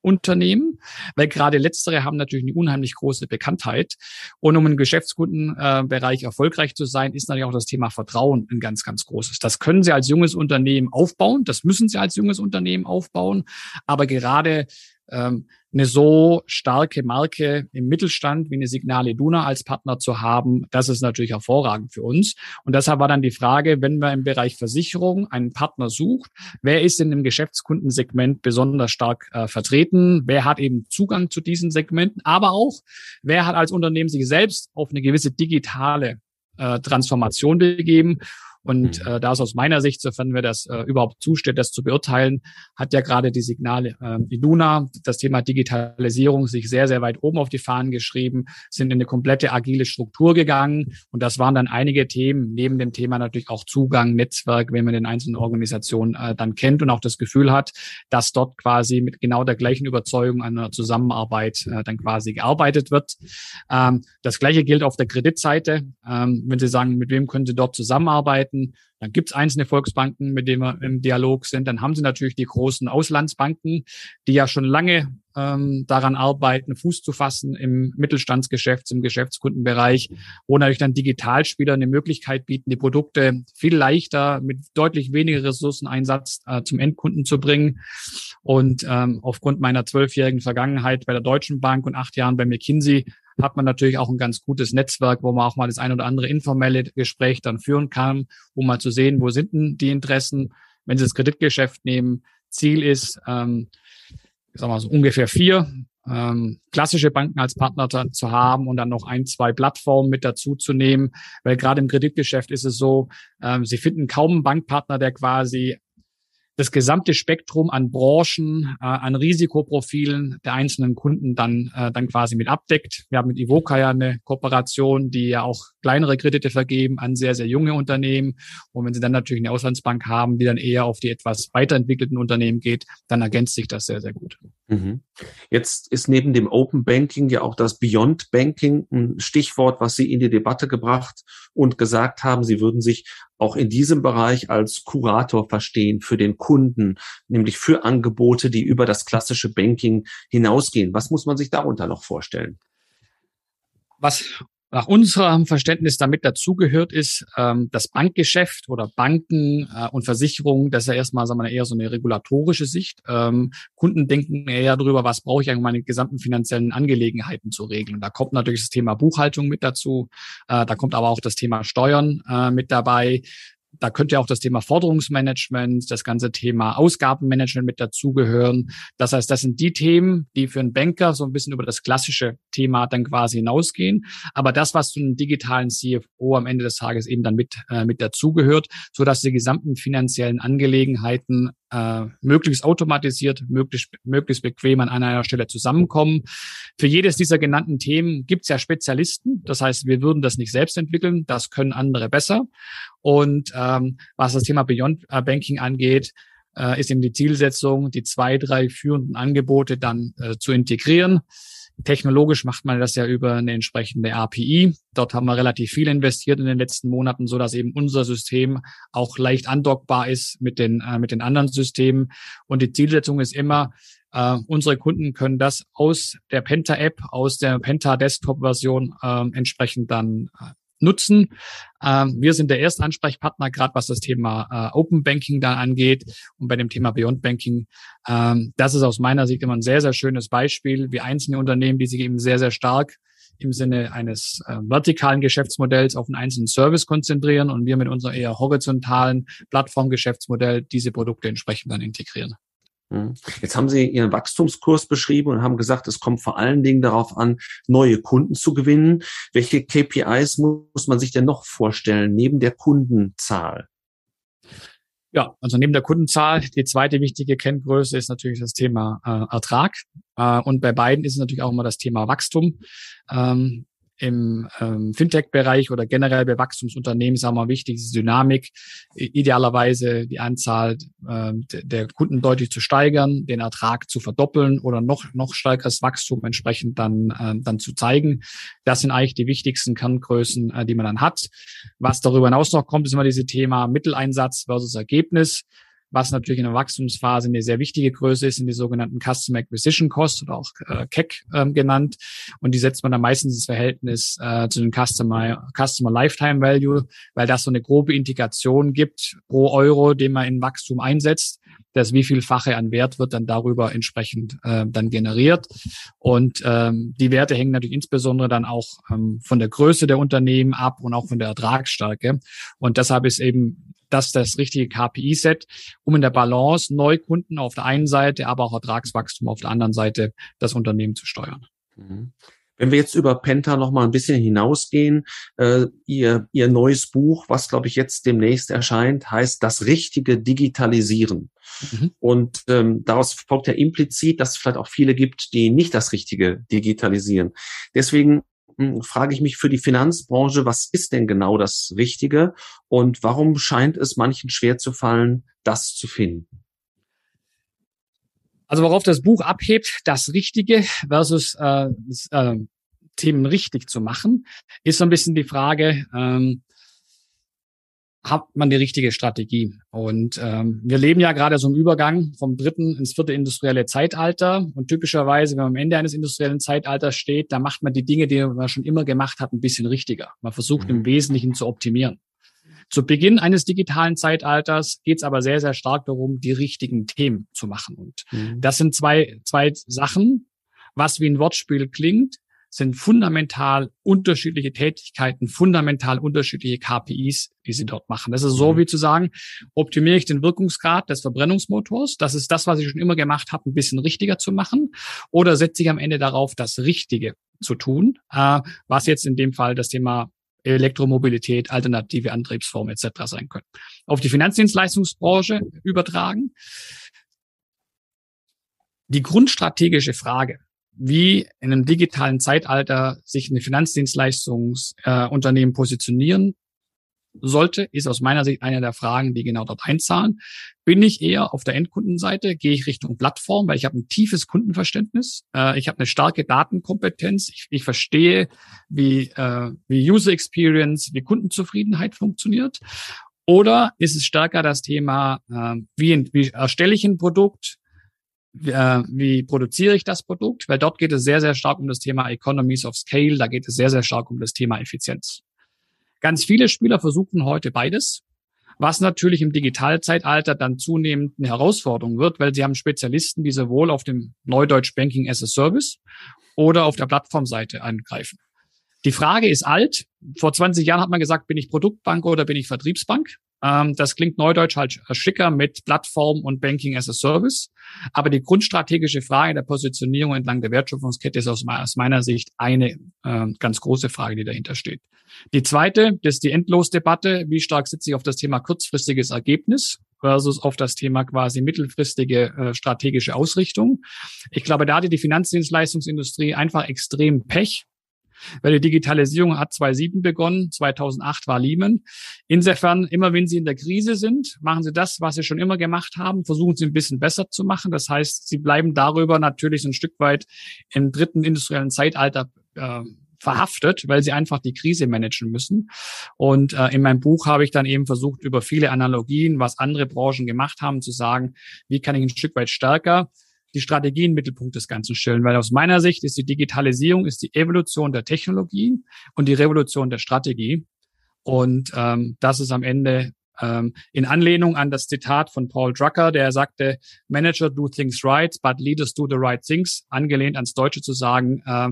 Unternehmen, weil gerade letztere haben natürlich eine unheimlich große Bekanntheit. Und um im Geschäftskundenbereich erfolgreich zu sein, ist natürlich auch das Thema Vertrauen ein ganz, ganz großes. Das können Sie als junges Unternehmen aufbauen, das müssen Sie als junges Unternehmen aufbauen, aber gerade ähm, eine so starke Marke im Mittelstand wie eine Signale Duna als Partner zu haben, das ist natürlich hervorragend für uns. Und deshalb war dann die Frage, wenn man im Bereich Versicherung einen Partner sucht, wer ist in dem Geschäftskundensegment besonders stark äh, vertreten? Wer hat eben Zugang zu diesen Segmenten? Aber auch, wer hat als Unternehmen sich selbst auf eine gewisse digitale äh, Transformation begeben und mhm. äh, da ist aus meiner Sicht, sofern mir das äh, überhaupt zusteht, das zu beurteilen, hat ja gerade die Signale äh, Iduna, das Thema Digitalisierung, sich sehr, sehr weit oben auf die Fahnen geschrieben, sind in eine komplette agile Struktur gegangen. Und das waren dann einige Themen, neben dem Thema natürlich auch Zugang, Netzwerk, wenn man den einzelnen Organisationen äh, dann kennt und auch das Gefühl hat, dass dort quasi mit genau der gleichen Überzeugung an einer Zusammenarbeit äh, dann quasi gearbeitet wird. Ähm, das gleiche gilt auf der Kreditseite. Ähm, wenn Sie sagen, mit wem können Sie dort zusammenarbeiten? Volksbanken, dann gibt es einzelne Volksbanken, mit denen wir im Dialog sind. Dann haben sie natürlich die großen Auslandsbanken, die ja schon lange ähm, daran arbeiten, Fuß zu fassen im Mittelstandsgeschäft, im Geschäftskundenbereich, wo natürlich dann Digitalspieler eine Möglichkeit bieten, die Produkte viel leichter mit deutlich weniger Ressourceneinsatz äh, zum Endkunden zu bringen. Und ähm, aufgrund meiner zwölfjährigen Vergangenheit bei der Deutschen Bank und acht Jahren bei McKinsey hat man natürlich auch ein ganz gutes Netzwerk, wo man auch mal das ein oder andere informelle Gespräch dann führen kann, um mal zu sehen, wo sind denn die Interessen. Wenn Sie das Kreditgeschäft nehmen, Ziel ist, ähm, ich sag mal so ungefähr vier ähm, klassische Banken als Partner zu haben und dann noch ein, zwei Plattformen mit dazu zu nehmen, weil gerade im Kreditgeschäft ist es so, ähm, Sie finden kaum einen Bankpartner, der quasi das gesamte Spektrum an Branchen, äh, an Risikoprofilen der einzelnen Kunden dann, äh, dann quasi mit abdeckt. Wir haben mit Ivoca ja eine Kooperation, die ja auch kleinere Kredite vergeben an sehr, sehr junge Unternehmen. Und wenn Sie dann natürlich eine Auslandsbank haben, die dann eher auf die etwas weiterentwickelten Unternehmen geht, dann ergänzt sich das sehr, sehr gut. Mhm. Jetzt ist neben dem Open Banking ja auch das Beyond Banking ein Stichwort, was Sie in die Debatte gebracht und gesagt haben, Sie würden sich auch in diesem Bereich als Kurator verstehen für den Kunden, nämlich für Angebote, die über das klassische Banking hinausgehen. Was muss man sich darunter noch vorstellen? Was nach unserem Verständnis damit dazugehört ist, ähm, das Bankgeschäft oder Banken äh, und Versicherungen, das ist ja erstmal sagen wir, eher so eine regulatorische Sicht. Ähm, Kunden denken eher darüber, was brauche ich eigentlich meine gesamten finanziellen Angelegenheiten zu regeln. Da kommt natürlich das Thema Buchhaltung mit dazu, äh, da kommt aber auch das Thema Steuern äh, mit dabei da könnte auch das Thema Forderungsmanagement, das ganze Thema Ausgabenmanagement mit dazugehören. Das heißt, das sind die Themen, die für einen Banker so ein bisschen über das klassische Thema dann quasi hinausgehen. Aber das, was zu einem digitalen CFO am Ende des Tages eben dann mit, äh, mit dazugehört, so dass die gesamten finanziellen Angelegenheiten äh, möglichst automatisiert, möglichst, möglichst bequem an einer Stelle zusammenkommen. Für jedes dieser genannten Themen gibt es ja Spezialisten. Das heißt, wir würden das nicht selbst entwickeln, das können andere besser. Und ähm, was das Thema Beyond äh, Banking angeht, äh, ist eben die Zielsetzung, die zwei, drei führenden Angebote dann äh, zu integrieren. Technologisch macht man das ja über eine entsprechende API. Dort haben wir relativ viel investiert in den letzten Monaten, so dass eben unser System auch leicht andockbar ist mit den, äh, mit den anderen Systemen. Und die Zielsetzung ist immer, äh, unsere Kunden können das aus der Penta App, aus der Penta Desktop Version äh, entsprechend dann äh, nutzen. Ähm, wir sind der erste Ansprechpartner, gerade was das Thema äh, Open Banking da angeht und bei dem Thema Beyond Banking. Ähm, das ist aus meiner Sicht immer ein sehr, sehr schönes Beispiel, wie einzelne Unternehmen, die sich eben sehr, sehr stark im Sinne eines äh, vertikalen Geschäftsmodells auf einen einzelnen Service konzentrieren und wir mit unserem eher horizontalen Plattformgeschäftsmodell diese Produkte entsprechend dann integrieren. Hm. Jetzt haben Sie Ihren Wachstumskurs beschrieben und haben gesagt, es kommt vor allen Dingen darauf an, neue Kunden zu gewinnen. Welche KPIs muss man sich denn noch vorstellen, neben der Kundenzahl? Ja, also neben der Kundenzahl, die zweite wichtige Kenngröße ist natürlich das Thema äh, Ertrag. Äh, und bei beiden ist es natürlich auch immer das Thema Wachstum. Ähm, im ähm, Fintech-Bereich oder generell bei Wachstumsunternehmen ist auch mal wichtig, diese Dynamik, idealerweise die Anzahl äh, der Kunden deutlich zu steigern, den Ertrag zu verdoppeln oder noch, noch stärkeres Wachstum entsprechend dann, äh, dann zu zeigen. Das sind eigentlich die wichtigsten Kerngrößen, äh, die man dann hat. Was darüber hinaus noch kommt, ist immer diese Thema Mitteleinsatz versus Ergebnis was natürlich in der Wachstumsphase eine sehr wichtige Größe ist, sind die sogenannten Customer Acquisition Costs oder auch äh, CAC ähm, genannt. Und die setzt man dann meistens ins Verhältnis äh, zu den Customer, Customer Lifetime Value, weil das so eine grobe Integration gibt pro Euro, den man in Wachstum einsetzt dass wie vielfache an Wert wird dann darüber entsprechend äh, dann generiert. Und ähm, die Werte hängen natürlich insbesondere dann auch ähm, von der Größe der Unternehmen ab und auch von der Ertragsstärke. Und deshalb ist eben das das richtige KPI-Set, um in der Balance Neukunden auf der einen Seite, aber auch Ertragswachstum auf der anderen Seite das Unternehmen zu steuern. Mhm. Wenn wir jetzt über Penta noch mal ein bisschen hinausgehen, äh, ihr, ihr neues Buch, was glaube ich jetzt demnächst erscheint, heißt das richtige Digitalisieren. Mhm. Und ähm, daraus folgt ja implizit, dass es vielleicht auch viele gibt, die nicht das richtige digitalisieren. Deswegen frage ich mich für die Finanzbranche, was ist denn genau das Richtige und warum scheint es manchen schwer zu fallen, das zu finden? Also worauf das Buch abhebt, das Richtige versus äh, äh, Themen richtig zu machen, ist so ein bisschen die Frage, ähm, hat man die richtige Strategie? Und ähm, wir leben ja gerade so im Übergang vom dritten ins vierte industrielle Zeitalter. Und typischerweise, wenn man am Ende eines industriellen Zeitalters steht, da macht man die Dinge, die man schon immer gemacht hat, ein bisschen richtiger. Man versucht im mhm. Wesentlichen zu optimieren. Zu Beginn eines digitalen Zeitalters geht es aber sehr, sehr stark darum, die richtigen Themen zu machen. Und mhm. das sind zwei, zwei Sachen, was wie ein Wortspiel klingt, sind fundamental unterschiedliche Tätigkeiten, fundamental unterschiedliche KPIs, die sie dort machen. Das ist so mhm. wie zu sagen, optimiere ich den Wirkungsgrad des Verbrennungsmotors, das ist das, was ich schon immer gemacht habe, ein bisschen richtiger zu machen, oder setze ich am Ende darauf, das Richtige zu tun, äh, was jetzt in dem Fall das Thema Elektromobilität, alternative Antriebsformen etc. sein können. Auf die Finanzdienstleistungsbranche übertragen. Die grundstrategische Frage, wie in einem digitalen Zeitalter sich eine Finanzdienstleistungsunternehmen äh, positionieren sollte, ist aus meiner Sicht eine der Fragen, die genau dort einzahlen. Bin ich eher auf der Endkundenseite, gehe ich Richtung Plattform, weil ich habe ein tiefes Kundenverständnis, äh, ich habe eine starke Datenkompetenz, ich, ich verstehe, wie, äh, wie User Experience, wie Kundenzufriedenheit funktioniert. Oder ist es stärker das Thema, äh, wie, wie erstelle ich ein Produkt, äh, wie produziere ich das Produkt? Weil dort geht es sehr, sehr stark um das Thema Economies of Scale, da geht es sehr, sehr stark um das Thema Effizienz. Ganz viele Spieler versuchen heute beides, was natürlich im Digitalzeitalter dann zunehmend eine Herausforderung wird, weil sie haben Spezialisten, die sowohl auf dem Neudeutsch Banking as a Service oder auf der Plattformseite angreifen. Die Frage ist alt. Vor 20 Jahren hat man gesagt, bin ich Produktbank oder bin ich Vertriebsbank? Ähm, das klingt neudeutsch halt schicker mit Plattform und Banking as a Service. Aber die grundstrategische Frage der Positionierung entlang der Wertschöpfungskette ist aus, meiner Sicht eine äh, ganz große Frage, die dahinter steht. Die zweite, das ist die Endlosdebatte. Wie stark sitze ich auf das Thema kurzfristiges Ergebnis versus auf das Thema quasi mittelfristige äh, strategische Ausrichtung? Ich glaube, da hatte die Finanzdienstleistungsindustrie einfach extrem Pech weil die Digitalisierung hat 2007 begonnen, 2008 war Lehman. Insofern, immer wenn Sie in der Krise sind, machen Sie das, was Sie schon immer gemacht haben, versuchen Sie ein bisschen besser zu machen. Das heißt, Sie bleiben darüber natürlich ein Stück weit im dritten industriellen Zeitalter äh, verhaftet, weil sie einfach die Krise managen müssen. Und äh, in meinem Buch habe ich dann eben versucht, über viele Analogien, was andere Branchen gemacht haben, zu sagen, wie kann ich ein Stück weit stärker die Strategie im Mittelpunkt des Ganzen stellen, weil aus meiner Sicht ist die Digitalisierung ist die Evolution der Technologie und die Revolution der Strategie. Und ähm, das ist am Ende ähm, in Anlehnung an das Zitat von Paul Drucker, der sagte, Manager do things right, but leaders do the right things, angelehnt ans Deutsche zu sagen, äh,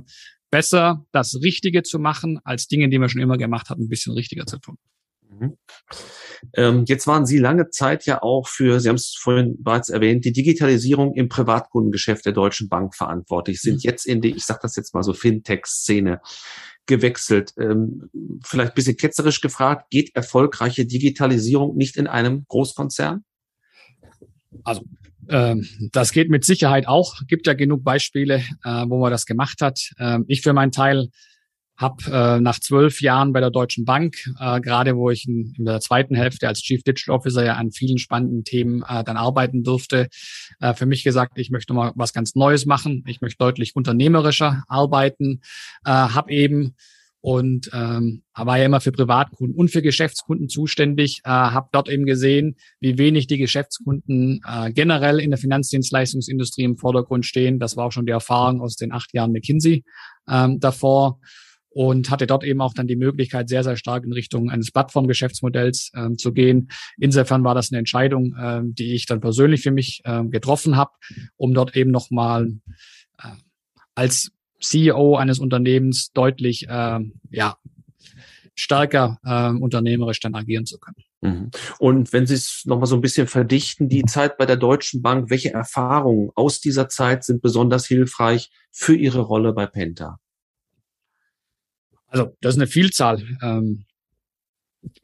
besser das Richtige zu machen, als Dinge, die man schon immer gemacht hat, ein bisschen richtiger zu tun. Mhm. Ähm, jetzt waren Sie lange Zeit ja auch für, Sie haben es vorhin bereits erwähnt, die Digitalisierung im Privatkundengeschäft der Deutschen Bank verantwortlich, sind mhm. jetzt in die, ich sage das jetzt mal so, Fintech-Szene gewechselt. Ähm, vielleicht ein bisschen ketzerisch gefragt, geht erfolgreiche Digitalisierung nicht in einem Großkonzern? Also ähm, das geht mit Sicherheit auch. Gibt ja genug Beispiele, äh, wo man das gemacht hat. Ähm, ich für meinen Teil habe äh, nach zwölf Jahren bei der Deutschen Bank, äh, gerade wo ich in, in, der zweiten Hälfte als Chief Digital Officer ja an vielen spannenden Themen äh, dann arbeiten durfte, äh, für mich gesagt, ich möchte mal was ganz Neues machen. Ich möchte deutlich unternehmerischer arbeiten, äh, habe eben und ähm, war ja immer für Privatkunden und für Geschäftskunden zuständig, äh, habe dort eben gesehen, wie wenig die Geschäftskunden äh, generell in der Finanzdienstleistungsindustrie im Vordergrund stehen. Das war auch schon die Erfahrung aus den acht Jahren McKinsey ähm, davor und hatte dort eben auch dann die Möglichkeit, sehr, sehr stark in Richtung eines Plattformgeschäftsmodells ähm, zu gehen. Insofern war das eine Entscheidung, ähm, die ich dann persönlich für mich ähm, getroffen habe, um dort eben nochmal äh, als CEO eines Unternehmens deutlich äh, ja, stärker äh, unternehmerisch dann agieren zu können. Mhm. Und wenn Sie es nochmal so ein bisschen verdichten, die Zeit bei der Deutschen Bank, welche Erfahrungen aus dieser Zeit sind besonders hilfreich für Ihre Rolle bei Penta? Also das ist eine Vielzahl. Ähm,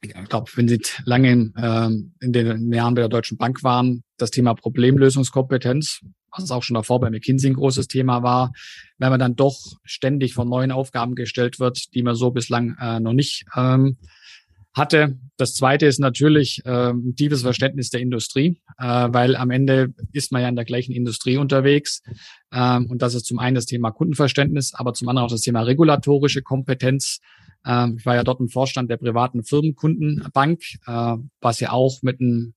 ich glaube, wenn Sie lange ähm, in den Jahren bei der Deutschen Bank waren, das Thema Problemlösungskompetenz, was auch schon davor bei McKinsey ein großes Thema war, wenn man dann doch ständig von neuen Aufgaben gestellt wird, die man so bislang äh, noch nicht ähm, hatte. Das zweite ist natürlich äh, tiefes Verständnis der Industrie, äh, weil am Ende ist man ja in der gleichen Industrie unterwegs. Ähm, und das ist zum einen das Thema Kundenverständnis, aber zum anderen auch das Thema regulatorische Kompetenz. Ähm, ich war ja dort im Vorstand der privaten Firmenkundenbank, äh, was ja auch mit einem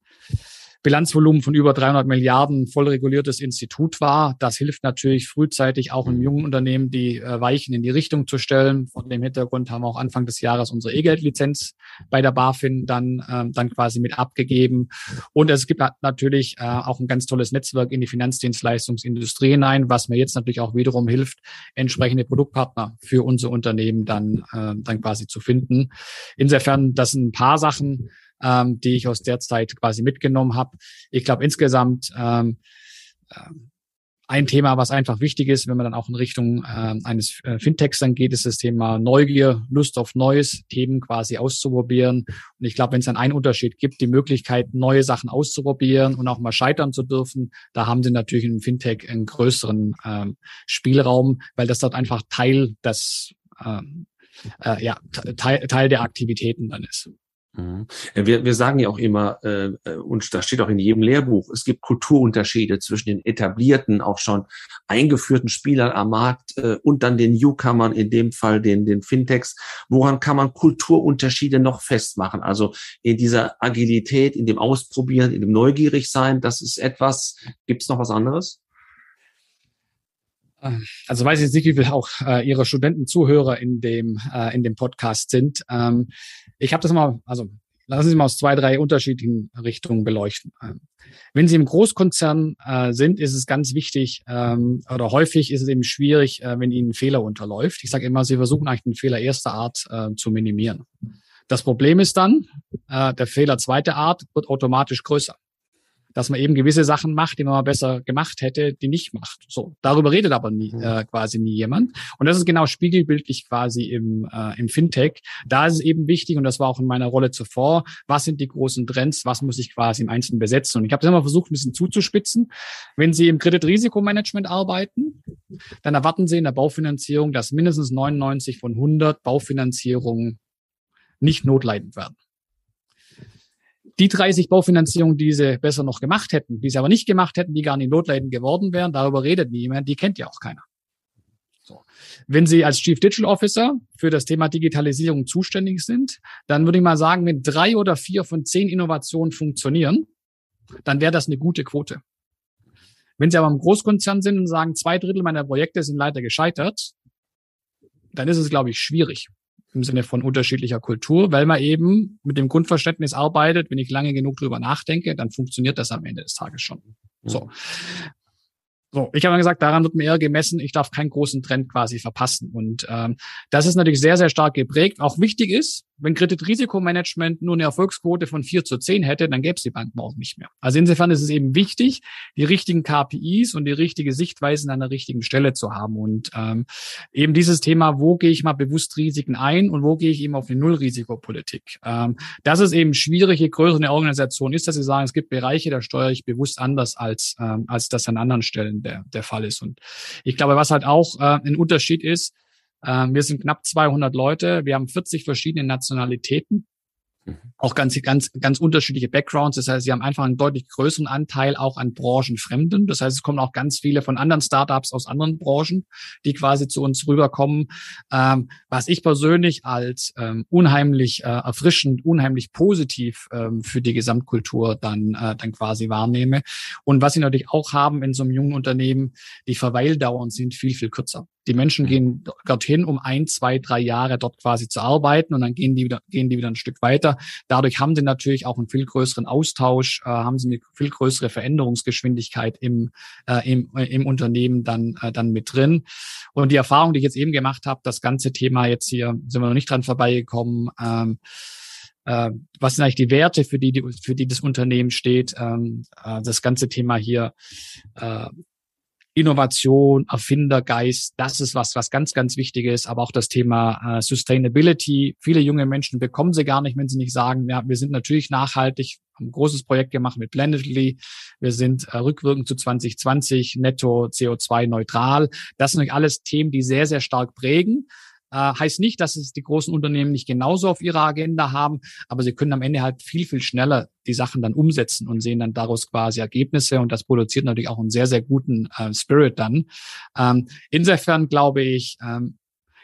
Bilanzvolumen von über 300 Milliarden voll reguliertes Institut war. Das hilft natürlich frühzeitig auch in jungen Unternehmen, die äh, Weichen in die Richtung zu stellen. Von dem Hintergrund haben wir auch Anfang des Jahres unsere E-Geld-Lizenz bei der BaFin dann, ähm, dann quasi mit abgegeben. Und es gibt natürlich äh, auch ein ganz tolles Netzwerk in die Finanzdienstleistungsindustrie hinein, was mir jetzt natürlich auch wiederum hilft, entsprechende Produktpartner für unsere Unternehmen dann, äh, dann quasi zu finden. Insofern, das sind ein paar Sachen, ähm, die ich aus der Zeit quasi mitgenommen habe. Ich glaube insgesamt ähm, äh, ein Thema, was einfach wichtig ist, wenn man dann auch in Richtung äh, eines Fintechs dann geht, ist das Thema Neugier, Lust auf Neues, Themen quasi auszuprobieren. Und ich glaube, wenn es dann einen Unterschied gibt, die Möglichkeit, neue Sachen auszuprobieren und auch mal scheitern zu dürfen, da haben sie natürlich im Fintech einen größeren ähm, Spielraum, weil das dort einfach Teil des ähm, äh, ja, Teil, Teil der Aktivitäten dann ist. Mhm. Wir, wir sagen ja auch immer, äh, äh, und da steht auch in jedem Lehrbuch, es gibt Kulturunterschiede zwischen den etablierten, auch schon eingeführten Spielern am Markt äh, und dann den Newcomern, in dem Fall den, den Fintechs. Woran kann man Kulturunterschiede noch festmachen? Also in dieser Agilität, in dem Ausprobieren, in dem Neugierigsein, das ist etwas. Gibt es noch was anderes? Also weiß ich jetzt nicht, wie viel auch äh, Ihre Studenten Zuhörer in dem äh, in dem Podcast sind. Ähm, ich habe das mal, also lassen Sie mal aus zwei, drei unterschiedlichen Richtungen beleuchten. Ähm, wenn Sie im Großkonzern äh, sind, ist es ganz wichtig ähm, oder häufig ist es eben schwierig, äh, wenn Ihnen ein Fehler unterläuft. Ich sage immer, Sie versuchen eigentlich den Fehler erster Art äh, zu minimieren. Das Problem ist dann, äh, der Fehler zweiter Art wird automatisch größer dass man eben gewisse Sachen macht, die man mal besser gemacht hätte, die nicht macht. So, darüber redet aber nie, mhm. äh, quasi nie jemand. Und das ist genau spiegelbildlich quasi im, äh, im Fintech. Da ist es eben wichtig, und das war auch in meiner Rolle zuvor, was sind die großen Trends, was muss ich quasi im Einzelnen besetzen. Und ich habe das immer versucht, ein bisschen zuzuspitzen. Wenn Sie im Kreditrisikomanagement arbeiten, dann erwarten Sie in der Baufinanzierung, dass mindestens 99 von 100 Baufinanzierungen nicht notleidend werden die 30 Baufinanzierungen, die sie besser noch gemacht hätten, die sie aber nicht gemacht hätten, die gar nicht notleidend geworden wären, darüber redet niemand, die kennt ja auch keiner. So. Wenn Sie als Chief Digital Officer für das Thema Digitalisierung zuständig sind, dann würde ich mal sagen, wenn drei oder vier von zehn Innovationen funktionieren, dann wäre das eine gute Quote. Wenn Sie aber im Großkonzern sind und sagen, zwei Drittel meiner Projekte sind leider gescheitert, dann ist es, glaube ich, schwierig im Sinne von unterschiedlicher Kultur, weil man eben mit dem Grundverständnis arbeitet, wenn ich lange genug drüber nachdenke, dann funktioniert das am Ende des Tages schon. So. So, ich habe gesagt, daran wird mir eher gemessen, ich darf keinen großen Trend quasi verpassen. Und ähm, das ist natürlich sehr, sehr stark geprägt. Auch wichtig ist, wenn Kreditrisikomanagement nur eine Erfolgsquote von vier zu zehn hätte, dann gäbe es die Banken auch nicht mehr. Also insofern ist es eben wichtig, die richtigen KPIs und die richtige Sichtweisen an der richtigen Stelle zu haben. Und ähm, eben dieses Thema, wo gehe ich mal bewusst Risiken ein und wo gehe ich eben auf eine Nullrisikopolitik. Ähm, das ist eben schwierig, je größer eine Organisation ist, dass sie sagen, es gibt Bereiche, da steuere ich bewusst anders als, ähm, als das an anderen Stellen der, der Fall ist. Und ich glaube, was halt auch äh, ein Unterschied ist, wir sind knapp 200 Leute, wir haben 40 verschiedene Nationalitäten. Mhm. Auch ganz, ganz, ganz unterschiedliche Backgrounds. Das heißt, sie haben einfach einen deutlich größeren Anteil auch an Branchenfremden. Das heißt, es kommen auch ganz viele von anderen Startups aus anderen Branchen, die quasi zu uns rüberkommen. Ähm, was ich persönlich als ähm, unheimlich äh, erfrischend, unheimlich positiv ähm, für die Gesamtkultur dann, äh, dann quasi wahrnehme. Und was sie natürlich auch haben in so einem jungen Unternehmen, die Verweildauern sind viel, viel kürzer. Die Menschen gehen dorthin, um ein, zwei, drei Jahre dort quasi zu arbeiten und dann gehen die wieder, gehen die wieder ein Stück weiter. Dadurch haben sie natürlich auch einen viel größeren Austausch, äh, haben sie eine viel größere Veränderungsgeschwindigkeit im, äh, im, äh, im Unternehmen dann, äh, dann mit drin. Und die Erfahrung, die ich jetzt eben gemacht habe, das ganze Thema jetzt hier, sind wir noch nicht dran vorbeigekommen, ähm, äh, was sind eigentlich die Werte, für die, für die das Unternehmen steht, ähm, äh, das ganze Thema hier, Innovation, Erfindergeist, das ist was, was ganz, ganz wichtig ist. Aber auch das Thema äh, Sustainability. Viele junge Menschen bekommen sie gar nicht, wenn sie nicht sagen, ja, wir sind natürlich nachhaltig, haben ein großes Projekt gemacht mit Blendedly. Wir sind äh, rückwirkend zu 2020 netto CO2 neutral. Das sind alles Themen, die sehr, sehr stark prägen. Äh, heißt nicht, dass es die großen Unternehmen nicht genauso auf ihrer Agenda haben, aber sie können am Ende halt viel, viel schneller die Sachen dann umsetzen und sehen dann daraus quasi Ergebnisse und das produziert natürlich auch einen sehr, sehr guten äh, Spirit dann. Ähm, insofern glaube ich, ähm,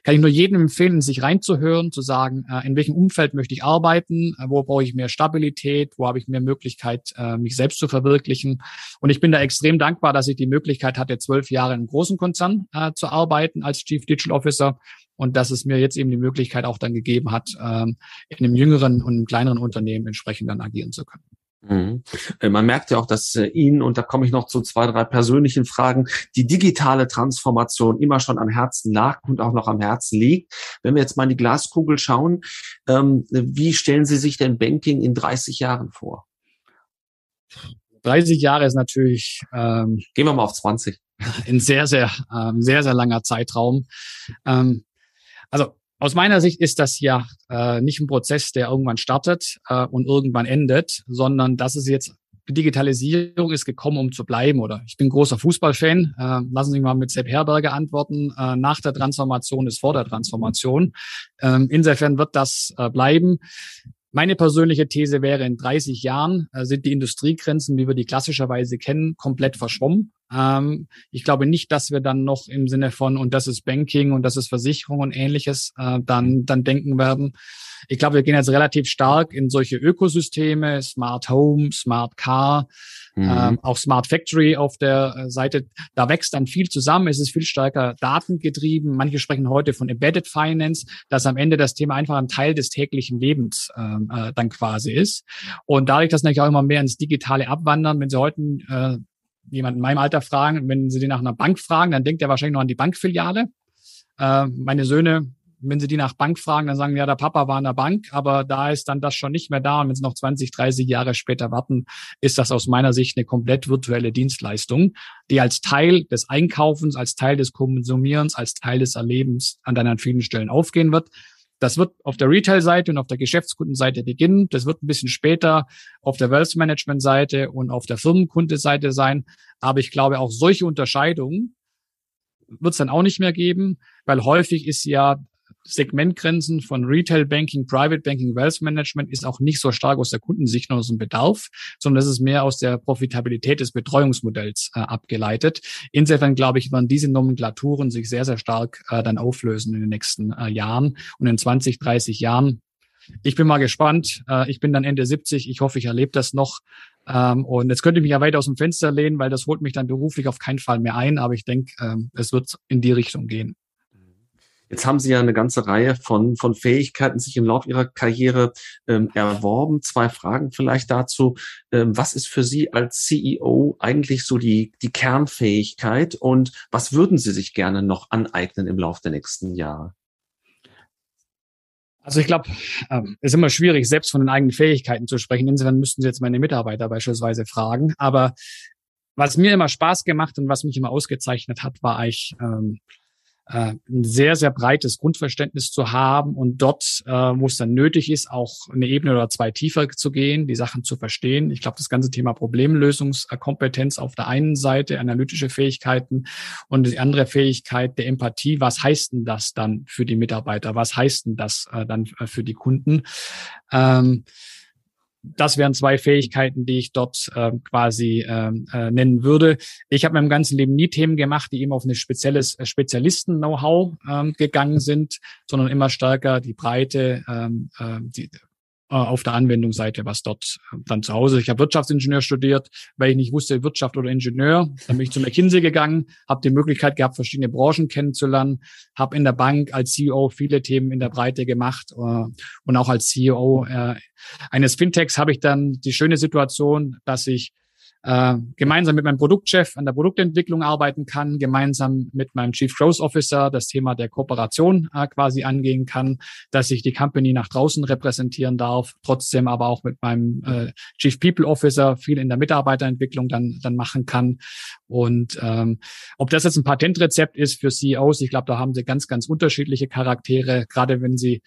kann ich nur jedem empfehlen, sich reinzuhören, zu sagen, äh, in welchem Umfeld möchte ich arbeiten, äh, wo brauche ich mehr Stabilität, wo habe ich mehr Möglichkeit, äh, mich selbst zu verwirklichen. Und ich bin da extrem dankbar, dass ich die Möglichkeit hatte, zwölf Jahre in einem großen Konzern zu arbeiten als Chief Digital Officer und dass es mir jetzt eben die Möglichkeit auch dann gegeben hat, ähm, in einem jüngeren und einem kleineren Unternehmen entsprechend dann agieren zu können. Mhm. Äh, man merkt ja auch, dass äh, Ihnen, und da komme ich noch zu zwei, drei persönlichen Fragen, die digitale Transformation immer schon am Herzen lag und auch noch am Herzen liegt. Wenn wir jetzt mal in die Glaskugel schauen, ähm, wie stellen Sie sich denn Banking in 30 Jahren vor? 30 Jahre ist natürlich. Ähm, Gehen wir mal auf 20. Ein sehr, sehr, ähm, sehr, sehr langer Zeitraum. Ähm, also aus meiner Sicht ist das ja äh, nicht ein Prozess, der irgendwann startet äh, und irgendwann endet, sondern das ist jetzt die Digitalisierung ist gekommen, um zu bleiben. Oder ich bin großer Fußballfan. Äh, lassen Sie mich mal mit Sepp Herberger antworten. Äh, nach der Transformation ist vor der Transformation. Ähm, insofern wird das äh, bleiben Meine persönliche These wäre, in 30 Jahren äh, sind die Industriegrenzen, wie wir die klassischerweise kennen, komplett verschwommen. Ähm, ich glaube nicht, dass wir dann noch im Sinne von, und das ist Banking und das ist Versicherung und ähnliches, äh, dann, dann denken werden. Ich glaube, wir gehen jetzt relativ stark in solche Ökosysteme, Smart Home, Smart Car, Mhm. Ähm, auch Smart Factory auf der äh, Seite, da wächst dann viel zusammen. Es ist viel stärker datengetrieben. Manche sprechen heute von Embedded Finance, dass am Ende das Thema einfach ein Teil des täglichen Lebens ähm, äh, dann quasi ist. Und dadurch, dass natürlich auch immer mehr ins Digitale abwandern, wenn Sie heute äh, jemand in meinem Alter fragen, wenn Sie den nach einer Bank fragen, dann denkt er wahrscheinlich noch an die Bankfiliale. Äh, meine Söhne wenn sie die nach Bank fragen, dann sagen, ja, der Papa war in der Bank, aber da ist dann das schon nicht mehr da. Und wenn sie noch 20, 30 Jahre später warten, ist das aus meiner Sicht eine komplett virtuelle Dienstleistung, die als Teil des Einkaufens, als Teil des Konsumierens, als Teil des Erlebens an dann an vielen Stellen aufgehen wird. Das wird auf der Retail-Seite und auf der Geschäftskundenseite beginnen. Das wird ein bisschen später auf der Wealth Management-Seite und auf der Firmenkundenseite sein. Aber ich glaube, auch solche Unterscheidungen wird es dann auch nicht mehr geben, weil häufig ist ja Segmentgrenzen von Retail Banking, Private Banking, Wealth Management ist auch nicht so stark aus der Kundensicht und aus dem Bedarf, sondern das ist mehr aus der Profitabilität des Betreuungsmodells äh, abgeleitet. Insofern glaube ich, werden diese Nomenklaturen sich sehr, sehr stark äh, dann auflösen in den nächsten äh, Jahren und in 20, 30 Jahren. Ich bin mal gespannt. Äh, ich bin dann Ende 70. Ich hoffe, ich erlebe das noch. Ähm, und jetzt könnte ich mich ja weiter aus dem Fenster lehnen, weil das holt mich dann beruflich auf keinen Fall mehr ein. Aber ich denke, ähm, es wird in die Richtung gehen. Jetzt haben Sie ja eine ganze Reihe von, von Fähigkeiten sich im Laufe Ihrer Karriere ähm, erworben. Zwei Fragen vielleicht dazu. Ähm, was ist für Sie als CEO eigentlich so die, die Kernfähigkeit und was würden Sie sich gerne noch aneignen im Laufe der nächsten Jahre? Also ich glaube, ähm, es ist immer schwierig, selbst von den eigenen Fähigkeiten zu sprechen. Insofern müssten Sie jetzt meine Mitarbeiter beispielsweise fragen. Aber was mir immer Spaß gemacht und was mich immer ausgezeichnet hat, war eigentlich ähm, äh, ein sehr, sehr breites Grundverständnis zu haben und dort, äh, wo es dann nötig ist, auch eine Ebene oder zwei tiefer zu gehen, die Sachen zu verstehen. Ich glaube, das ganze Thema Problemlösungskompetenz auf der einen Seite, analytische Fähigkeiten und die andere Fähigkeit der Empathie. Was heißt denn das dann für die Mitarbeiter? Was heißt denn das äh, dann äh, für die Kunden? Ähm, das wären zwei Fähigkeiten, die ich dort äh, quasi äh, äh, nennen würde. Ich habe meinem ganzen Leben nie Themen gemacht, die eben auf ein spezielles äh, Spezialisten-Know-how ähm, gegangen sind, sondern immer stärker die Breite, ähm, äh, die, auf der Anwendungsseite, was dort äh, dann zu Hause. Ich habe Wirtschaftsingenieur studiert, weil ich nicht wusste, Wirtschaft oder Ingenieur. Dann bin ich zu McKinsey gegangen, habe die Möglichkeit gehabt, verschiedene Branchen kennenzulernen, habe in der Bank als CEO viele Themen in der Breite gemacht äh, und auch als CEO eines Fintechs habe ich dann die schöne Situation, dass ich äh, gemeinsam mit meinem Produktchef an der Produktentwicklung arbeiten kann, gemeinsam mit meinem Chief Growth Officer das Thema der Kooperation äh, quasi angehen kann, dass ich die Company nach draußen repräsentieren darf, trotzdem aber auch mit meinem äh, Chief People Officer viel in der Mitarbeiterentwicklung dann, dann machen kann. Und ähm, ob das jetzt ein Patentrezept ist für CEOs, ich glaube, da haben sie ganz, ganz unterschiedliche Charaktere, gerade wenn sie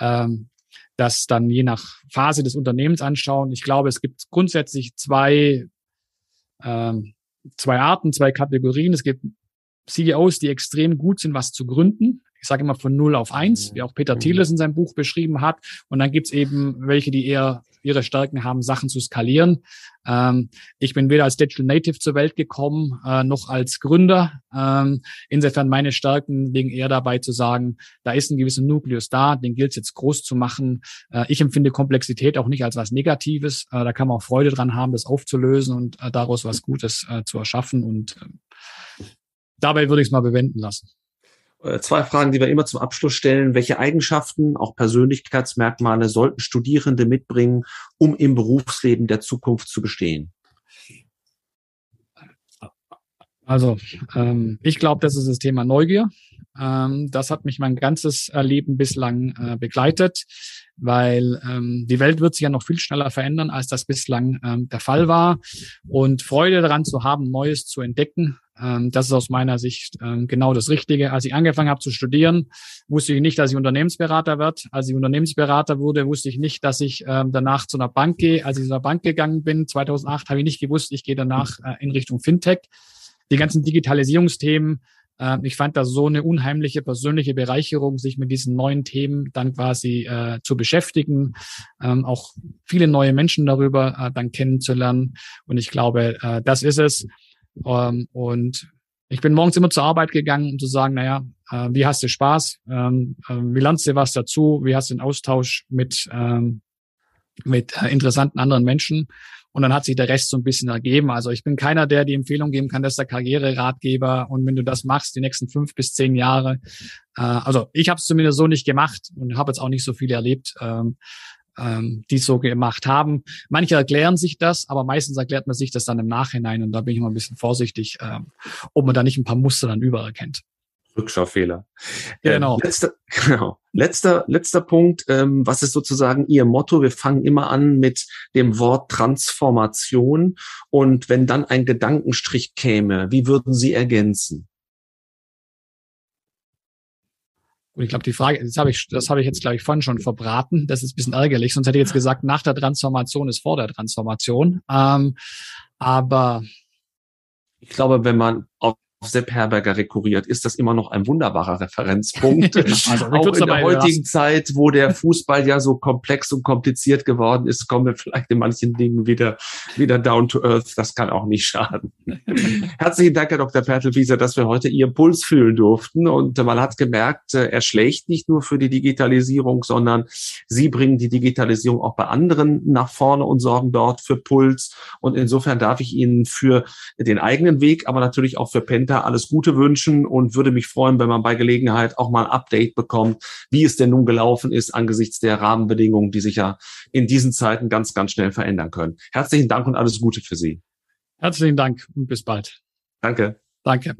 ähm, das dann je nach Phase des Unternehmens anschauen. Ich glaube, es gibt grundsätzlich zwei ähm, zwei Arten, zwei Kategorien. Es gibt CEOs, die extrem gut sind, was zu gründen. Ich sage immer von null auf eins, wie auch Peter mhm. Thieles in seinem Buch beschrieben hat. Und dann gibt's eben welche, die eher ihre Stärken haben, Sachen zu skalieren. Ähm, ich bin weder als Digital Native zur Welt gekommen, äh, noch als Gründer. Ähm, insofern meine Stärken liegen eher dabei zu sagen, da ist ein gewisser Nukleus da, den gilt es jetzt groß zu machen. Äh, ich empfinde Komplexität auch nicht als was Negatives. Äh, da kann man auch Freude dran haben, das aufzulösen und äh, daraus was Gutes äh, zu erschaffen. Und äh, dabei würde ich es mal bewenden lassen. Äh, zwei Fragen, die wir immer zum Abschluss stellen. Welche Eigenschaften, auch Persönlichkeitsmerkmale sollten Studierende mitbringen, um im Berufsleben der Zukunft zu bestehen? Also, ähm, ich glaube, das ist das Thema Neugier. Ähm, das hat mich mein ganzes Leben bislang äh, begleitet, weil ähm, die Welt wird sich ja noch viel schneller verändern, als das bislang ähm, der Fall war. Und Freude daran zu haben, Neues zu entdecken, ähm, das ist aus meiner Sicht ähm, genau das Richtige. Als ich angefangen habe zu studieren, wusste ich nicht, dass ich Unternehmensberater werde. Als ich Unternehmensberater wurde, wusste ich nicht, dass ich ähm, danach zu einer Bank gehe. Als ich zu einer Bank gegangen bin, 2008, habe ich nicht gewusst, ich gehe danach äh, in Richtung Fintech. Die ganzen Digitalisierungsthemen ich fand das so eine unheimliche persönliche Bereicherung, sich mit diesen neuen Themen dann quasi äh, zu beschäftigen, ähm, auch viele neue Menschen darüber äh, dann kennenzulernen. Und ich glaube, äh, das ist es. Ähm, und ich bin morgens immer zur Arbeit gegangen, um zu sagen, naja, äh, wie hast du Spaß? Ähm, äh, wie lernst du was dazu? Wie hast du den Austausch mit, ähm, mit äh, interessanten anderen Menschen? Und dann hat sich der Rest so ein bisschen ergeben. Also ich bin keiner, der die Empfehlung geben kann, dass der Karriereratgeber und wenn du das machst, die nächsten fünf bis zehn Jahre. Äh, also ich habe es zumindest so nicht gemacht und habe jetzt auch nicht so viel erlebt. Ähm, ähm, die so gemacht haben. Manche erklären sich das, aber meistens erklärt man sich das dann im Nachhinein und da bin ich immer ein bisschen vorsichtig, ähm, ob man da nicht ein paar Muster dann übererkennt. Rückschaufehler. Genau. Äh, letzter, genau. Letzter, letzter Punkt. Ähm, was ist sozusagen Ihr Motto? Wir fangen immer an mit dem Wort Transformation. Und wenn dann ein Gedankenstrich käme, wie würden Sie ergänzen? Und ich glaube, die Frage, das habe ich, das habe ich jetzt, glaube ich, vorhin schon verbraten. Das ist ein bisschen ärgerlich. Sonst hätte ich jetzt gesagt, nach der Transformation ist vor der Transformation. Ähm, aber ich glaube, wenn man auf Sepp Herberger rekurriert, ist das immer noch ein wunderbarer Referenzpunkt. also, auch in der heutigen Zeit, wo der Fußball ja so komplex und kompliziert geworden ist, kommen wir vielleicht in manchen Dingen wieder, wieder down to earth. Das kann auch nicht schaden. Herzlichen Dank, Herr Dr. Pertelwieser, dass wir heute Ihren Puls fühlen durften. Und man hat gemerkt, äh, er schlägt nicht nur für die Digitalisierung, sondern Sie bringen die Digitalisierung auch bei anderen nach vorne und sorgen dort für Puls. Und insofern darf ich Ihnen für den eigenen Weg, aber natürlich auch für Penta da alles Gute wünschen und würde mich freuen, wenn man bei Gelegenheit auch mal ein Update bekommt, wie es denn nun gelaufen ist angesichts der Rahmenbedingungen, die sich ja in diesen Zeiten ganz, ganz schnell verändern können. Herzlichen Dank und alles Gute für Sie. Herzlichen Dank und bis bald. Danke. Danke.